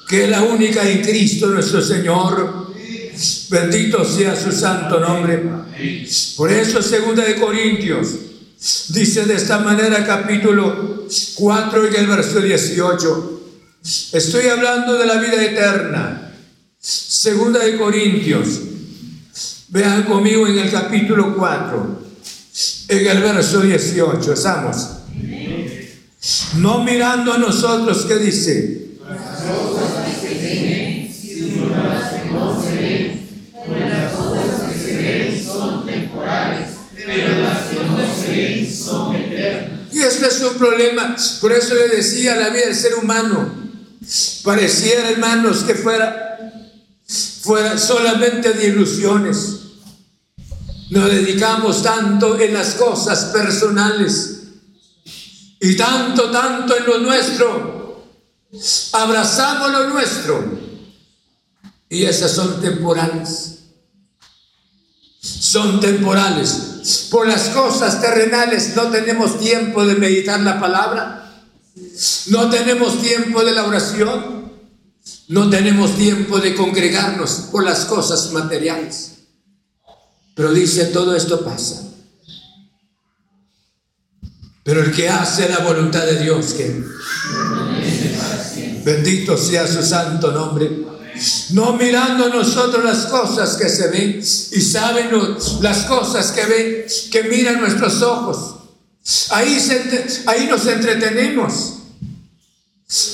que es la única en Cristo nuestro Señor. Bendito sea su santo nombre. Por eso, segunda de Corintios, dice de esta manera capítulo 4 y el verso 18. Estoy hablando de la vida eterna. Segunda de Corintios. Vean conmigo en el capítulo 4, en el verso 18. Estamos. No mirando a nosotros, ¿qué dice? Y este es un problema. Por eso le decía la vida del ser humano. Pareciera, hermanos, que fuera, fuera solamente de ilusiones. Nos dedicamos tanto en las cosas personales y tanto, tanto en lo nuestro. Abrazamos lo nuestro y esas son temporales. Son temporales. Por las cosas terrenales no tenemos tiempo de meditar la palabra. No tenemos tiempo de la oración. No tenemos tiempo de congregarnos por las cosas materiales. Pero dice, todo esto pasa. Pero el que hace la voluntad de Dios, que bendito sea su santo nombre, no mirando nosotros las cosas que se ven y saben las cosas que ven, que miran nuestros ojos. Ahí, ahí nos entretenemos.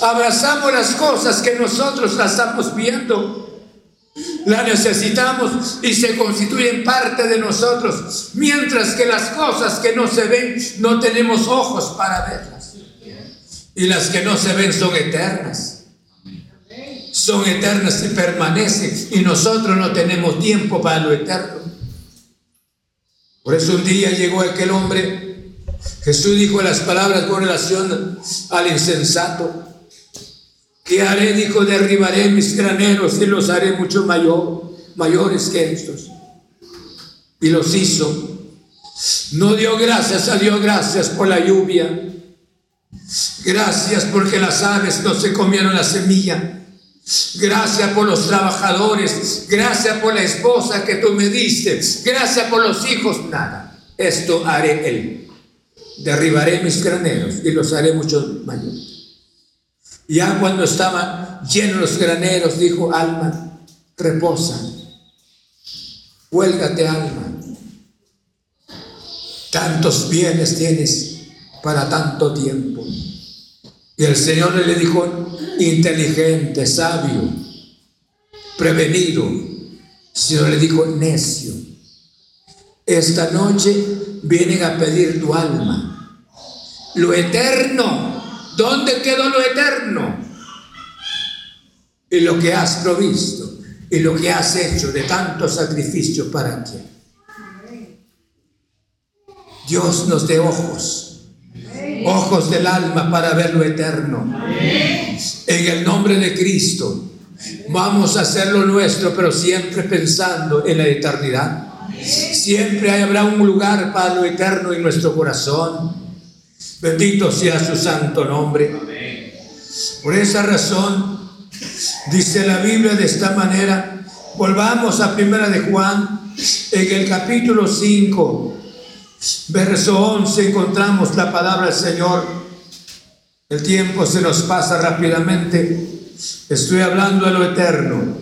Abrazamos las cosas que nosotros las estamos viendo. La necesitamos y se constituyen parte de nosotros, mientras que las cosas que no se ven no tenemos ojos para verlas. Y las que no se ven son eternas. Son eternas y permanecen y nosotros no tenemos tiempo para lo eterno. Por eso un día llegó aquel hombre, Jesús dijo las palabras con relación al insensato. ¿Qué haré? Dijo, derribaré mis graneros y los haré mucho mayor, mayores que estos. Y los hizo. No dio gracias a Dios, gracias por la lluvia. Gracias porque las aves no se comieron la semilla. Gracias por los trabajadores. Gracias por la esposa que tú me diste. Gracias por los hijos. Nada. Esto haré él. Derribaré mis graneros y los haré mucho mayores. Ya cuando estaban llenos los graneros, dijo, alma, reposa, huélgate alma. Tantos bienes tienes para tanto tiempo. Y el Señor le dijo, inteligente, sabio, prevenido. Señor le dijo, necio. Esta noche vienen a pedir tu alma. Lo eterno ¿Dónde quedó lo eterno? Y lo que has provisto y lo que has hecho de tanto sacrificio para ti. Dios nos dé ojos, ojos del alma para ver lo eterno. En el nombre de Cristo, vamos a hacer lo nuestro, pero siempre pensando en la eternidad. Siempre habrá un lugar para lo eterno en nuestro corazón. Bendito sea su santo nombre. Por esa razón, dice la Biblia de esta manera, volvamos a primera de Juan, en el capítulo 5, verso 11, encontramos la palabra del Señor. El tiempo se nos pasa rápidamente. Estoy hablando de lo eterno.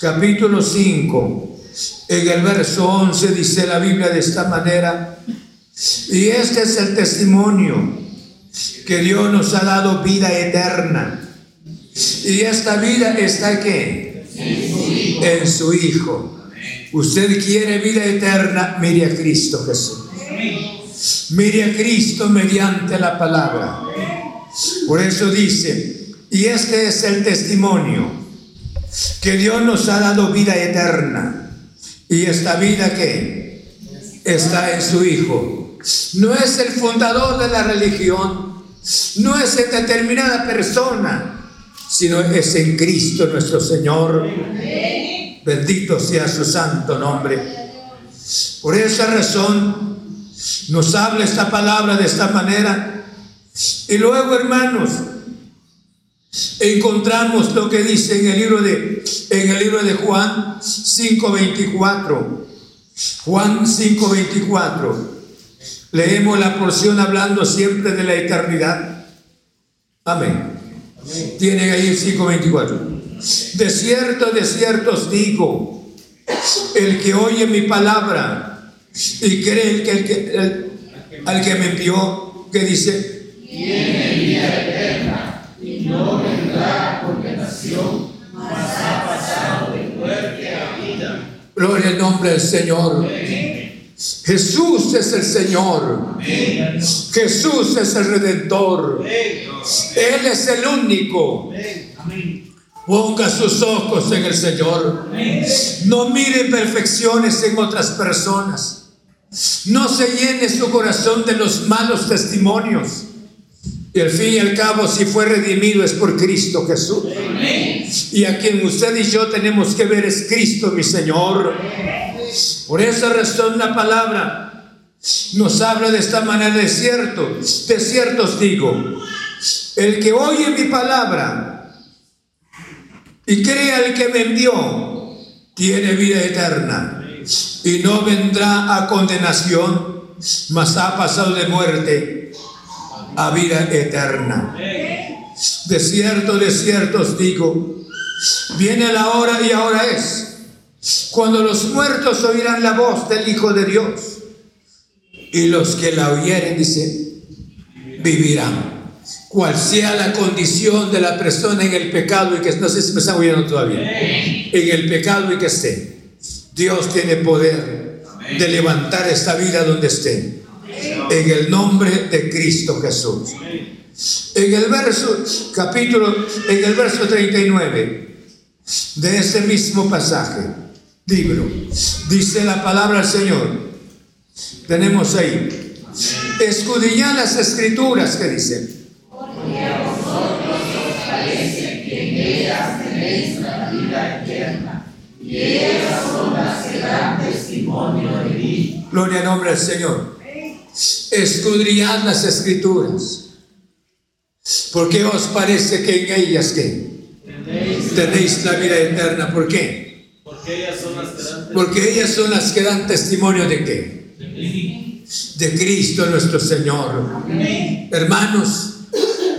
Capítulo 5, en el verso 11 dice la Biblia de esta manera, y este es el testimonio que Dios nos ha dado vida eterna. Y esta vida está aquí En su Hijo. Usted quiere vida eterna, mire a Cristo Jesús. Mire a Cristo mediante la palabra. Por eso dice, y este es el testimonio, que Dios nos ha dado vida eterna. Y esta vida que está en su Hijo no es el fundador de la religión, no es en determinada persona, sino es en Cristo nuestro Señor. Bendito sea su santo nombre. Por esa razón nos habla esta palabra de esta manera. Y luego, hermanos, encontramos lo que dice en el libro de, en el libro de Juan 5.24. Juan 5.24. Leemos la porción hablando siempre de la eternidad. Amén. Tienen ahí el 5.24. De cierto, de cierto os digo, el que oye mi palabra y cree que, el que al que me envió, que dice, tiene vida eterna y no vendrá condenación, mas ha pasado de muerte a vida. Gloria al nombre del Señor. Jesús es el Señor. Jesús es el Redentor. Él es el único. Ponga sus ojos en el Señor. No mire perfecciones en otras personas. No se llene su corazón de los malos testimonios. Y al fin y al cabo, si fue redimido es por Cristo Jesús. Y a quien usted y yo tenemos que ver es Cristo, mi Señor. Por esa razón la palabra. Nos habla de esta manera de cierto, de cierto os digo, el que oye mi palabra y crea el que me envió, tiene vida eterna y no vendrá a condenación, mas ha pasado de muerte a vida eterna. De cierto, de cierto os digo, viene la hora y ahora es cuando los muertos oirán la voz del Hijo de Dios y los que la oyeren, dice, vivirán. cual sea la condición de la persona en el pecado y que no sé si me están oyendo todavía, en el pecado y que esté, Dios tiene poder de levantar esta vida donde esté, en el nombre de Cristo Jesús. En el verso, capítulo, en el verso 39 de ese mismo pasaje, libro, dice la palabra del Señor. Tenemos ahí, escudriñad las escrituras que dicen. Porque a vosotros os parece que en ellas tenéis la vida eterna, y ellas son las que dan testimonio de mí. Gloria al nombre del Señor. Escudriñad las escrituras. Porque os parece que en ellas que tenéis la vida eterna. ¿Por qué? Porque ellas son las que dan Porque ellas son las que dan testimonio de qué? De Cristo nuestro Señor. Hermanos,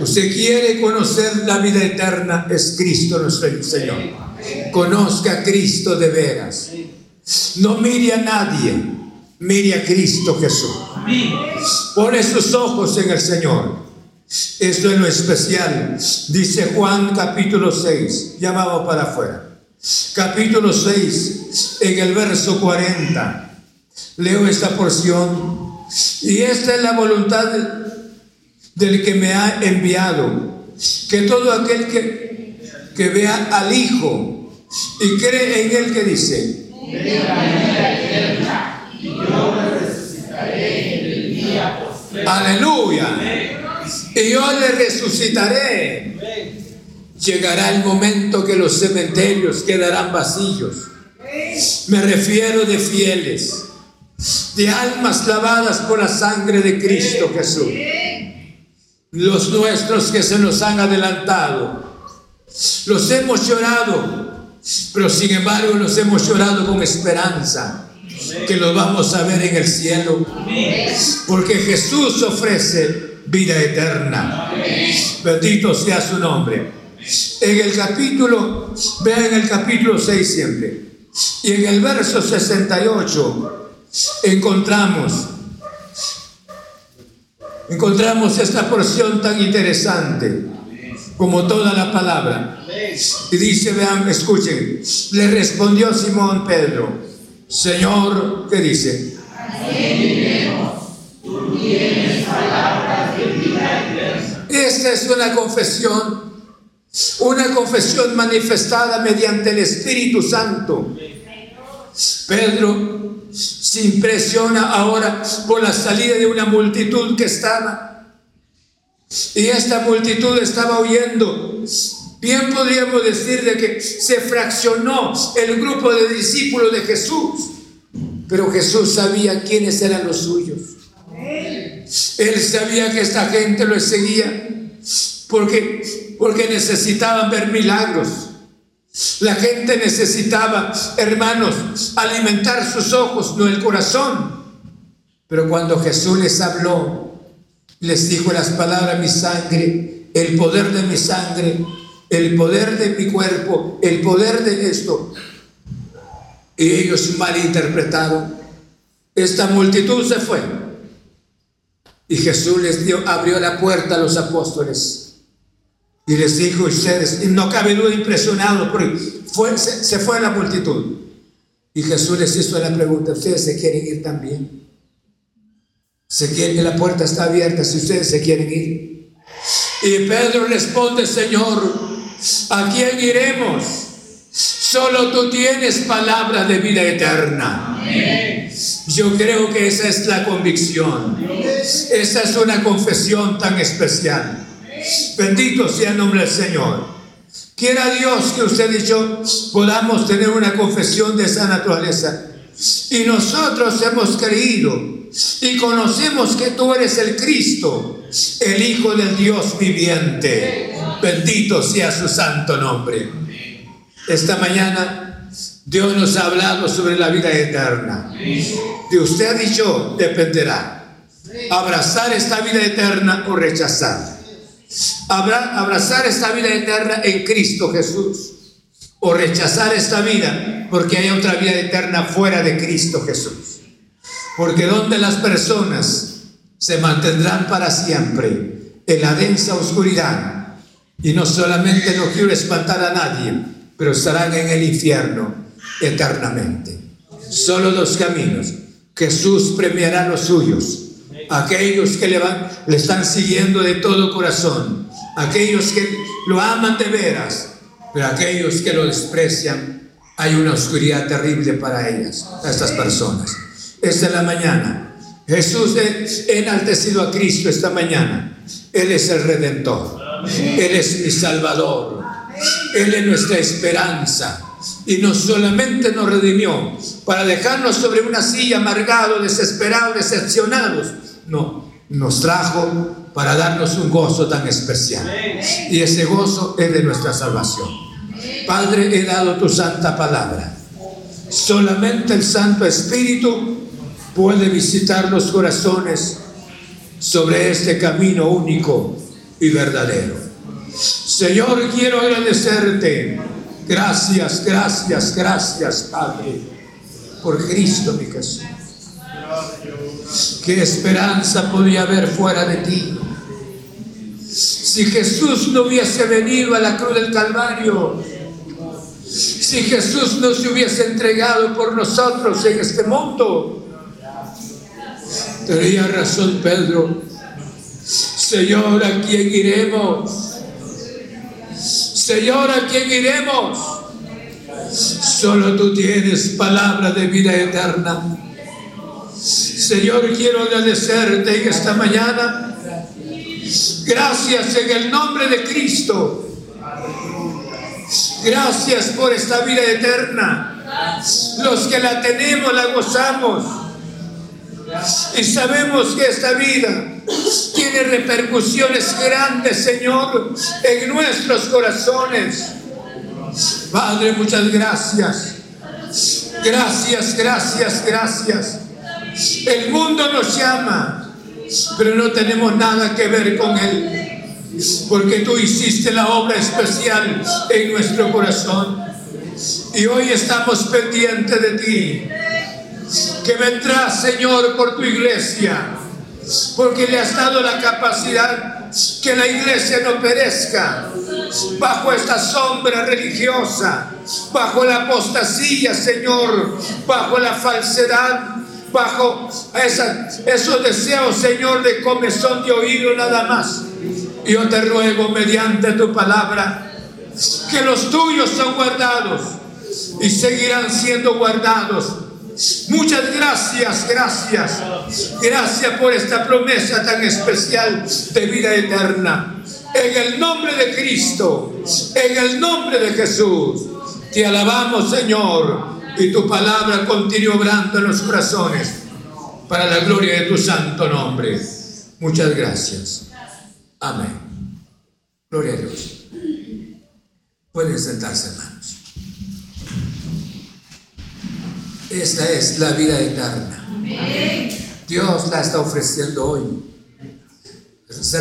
usted quiere conocer la vida eterna, es Cristo nuestro Señor. Conozca a Cristo de veras. No mire a nadie, mire a Cristo Jesús. Pone sus ojos en el Señor. Esto es lo especial. Dice Juan capítulo 6. Ya vamos para afuera. Capítulo 6, en el verso 40. Leo esta porción. Y esta es la voluntad del que me ha enviado. Que todo aquel que, que vea al Hijo y cree en él que dice. Aleluya. Y yo le resucitaré. Llegará el momento que los cementerios quedarán vacíos. Me refiero de fieles, de almas lavadas por la sangre de Cristo Jesús. Los nuestros que se nos han adelantado. Los hemos llorado, pero sin embargo los hemos llorado con esperanza que los vamos a ver en el cielo. Porque Jesús ofrece vida eterna. Bendito sea su nombre. En el capítulo, vean el capítulo 6 siempre. Y en el verso 68 encontramos encontramos esta porción tan interesante como toda la palabra. Y dice, vean, escuchen, le respondió Simón Pedro, Señor, ¿qué dice? Esta es una confesión, una confesión manifestada mediante el Espíritu Santo. Pedro se impresiona ahora por la salida de una multitud que estaba. Y esta multitud estaba oyendo. Bien podríamos decir de que se fraccionó el grupo de discípulos de Jesús. Pero Jesús sabía quiénes eran los suyos. Él sabía que esta gente lo seguía porque, porque necesitaban ver milagros. La gente necesitaba, hermanos, alimentar sus ojos, no el corazón. Pero cuando Jesús les habló, les dijo las palabras, mi sangre, el poder de mi sangre, el poder de mi cuerpo, el poder de esto. Y ellos malinterpretaron. Esta multitud se fue. Y Jesús les dio, abrió la puerta a los apóstoles. Y les dijo, ustedes, y no cabe duda impresionado, porque fue, se, fue la multitud. Y Jesús les hizo la pregunta, ¿ustedes se quieren ir también? Se quieren, la puerta está abierta si ustedes se quieren ir. Y Pedro responde, Señor, ¿a quién iremos? Solo tú tienes palabra de vida eterna. Yo creo que esa es la convicción. Esa es una confesión tan especial. Bendito sea el nombre del Señor. Quiera Dios que usted y yo podamos tener una confesión de esa naturaleza. Y nosotros hemos creído y conocemos que tú eres el Cristo, el Hijo del Dios viviente. Bendito sea su santo nombre. Esta mañana Dios nos ha hablado sobre la vida eterna. De usted y yo dependerá abrazar esta vida eterna o rechazar. Abra- abrazar esta vida eterna en Cristo Jesús o rechazar esta vida porque hay otra vida eterna fuera de Cristo Jesús. Porque donde las personas se mantendrán para siempre en la densa oscuridad. Y no solamente no quiero espantar a nadie, pero estarán en el infierno eternamente. Solo dos caminos. Jesús premiará los suyos, aquellos que le, van, le están siguiendo de todo corazón, aquellos que lo aman de veras, pero aquellos que lo desprecian, hay una oscuridad terrible para ellas, a estas personas. Esta es la mañana. Jesús ha enaltecido a Cristo esta mañana. Él es el redentor. Él es mi salvador. Él es nuestra esperanza y no solamente nos redimió para dejarnos sobre una silla amargados, desesperados, decepcionados. No, nos trajo para darnos un gozo tan especial. Y ese gozo es de nuestra salvación. Padre, he dado tu santa palabra. Solamente el Santo Espíritu puede visitar los corazones sobre este camino único y verdadero. Señor, quiero agradecerte Gracias, gracias, gracias, Padre, por Cristo, mi Jesús. ¿Qué esperanza podía haber fuera de ti? Si Jesús no hubiese venido a la cruz del Calvario, si Jesús no se hubiese entregado por nosotros en este mundo, tenía razón Pedro. Señor, ¿a quién iremos? Señor, ¿a quién iremos? Solo tú tienes palabra de vida eterna. Señor, quiero agradecerte en esta mañana. Gracias en el nombre de Cristo. Gracias por esta vida eterna. Los que la tenemos, la gozamos. Y sabemos que esta vida tiene repercusiones grandes, Señor, en nuestros corazones. Padre, muchas gracias. Gracias, gracias, gracias. El mundo nos llama, pero no tenemos nada que ver con él. Porque tú hiciste la obra especial en nuestro corazón. Y hoy estamos pendientes de ti. Que vendrás, Señor, por tu iglesia porque le has dado la capacidad que la iglesia no perezca bajo esta sombra religiosa, bajo la apostasía, Señor, bajo la falsedad, bajo esos deseos, Señor, de comezón de oído nada más. Yo te ruego mediante tu palabra que los tuyos son guardados y seguirán siendo guardados Muchas gracias, gracias. Gracias por esta promesa tan especial de vida eterna. En el nombre de Cristo, en el nombre de Jesús, te alabamos Señor y tu palabra continúa obrando en los corazones para la gloria de tu santo nombre. Muchas gracias. Amén. Gloria a Dios. Pueden sentarse, hermanos. Esta es la vida eterna. Dios la está ofreciendo hoy.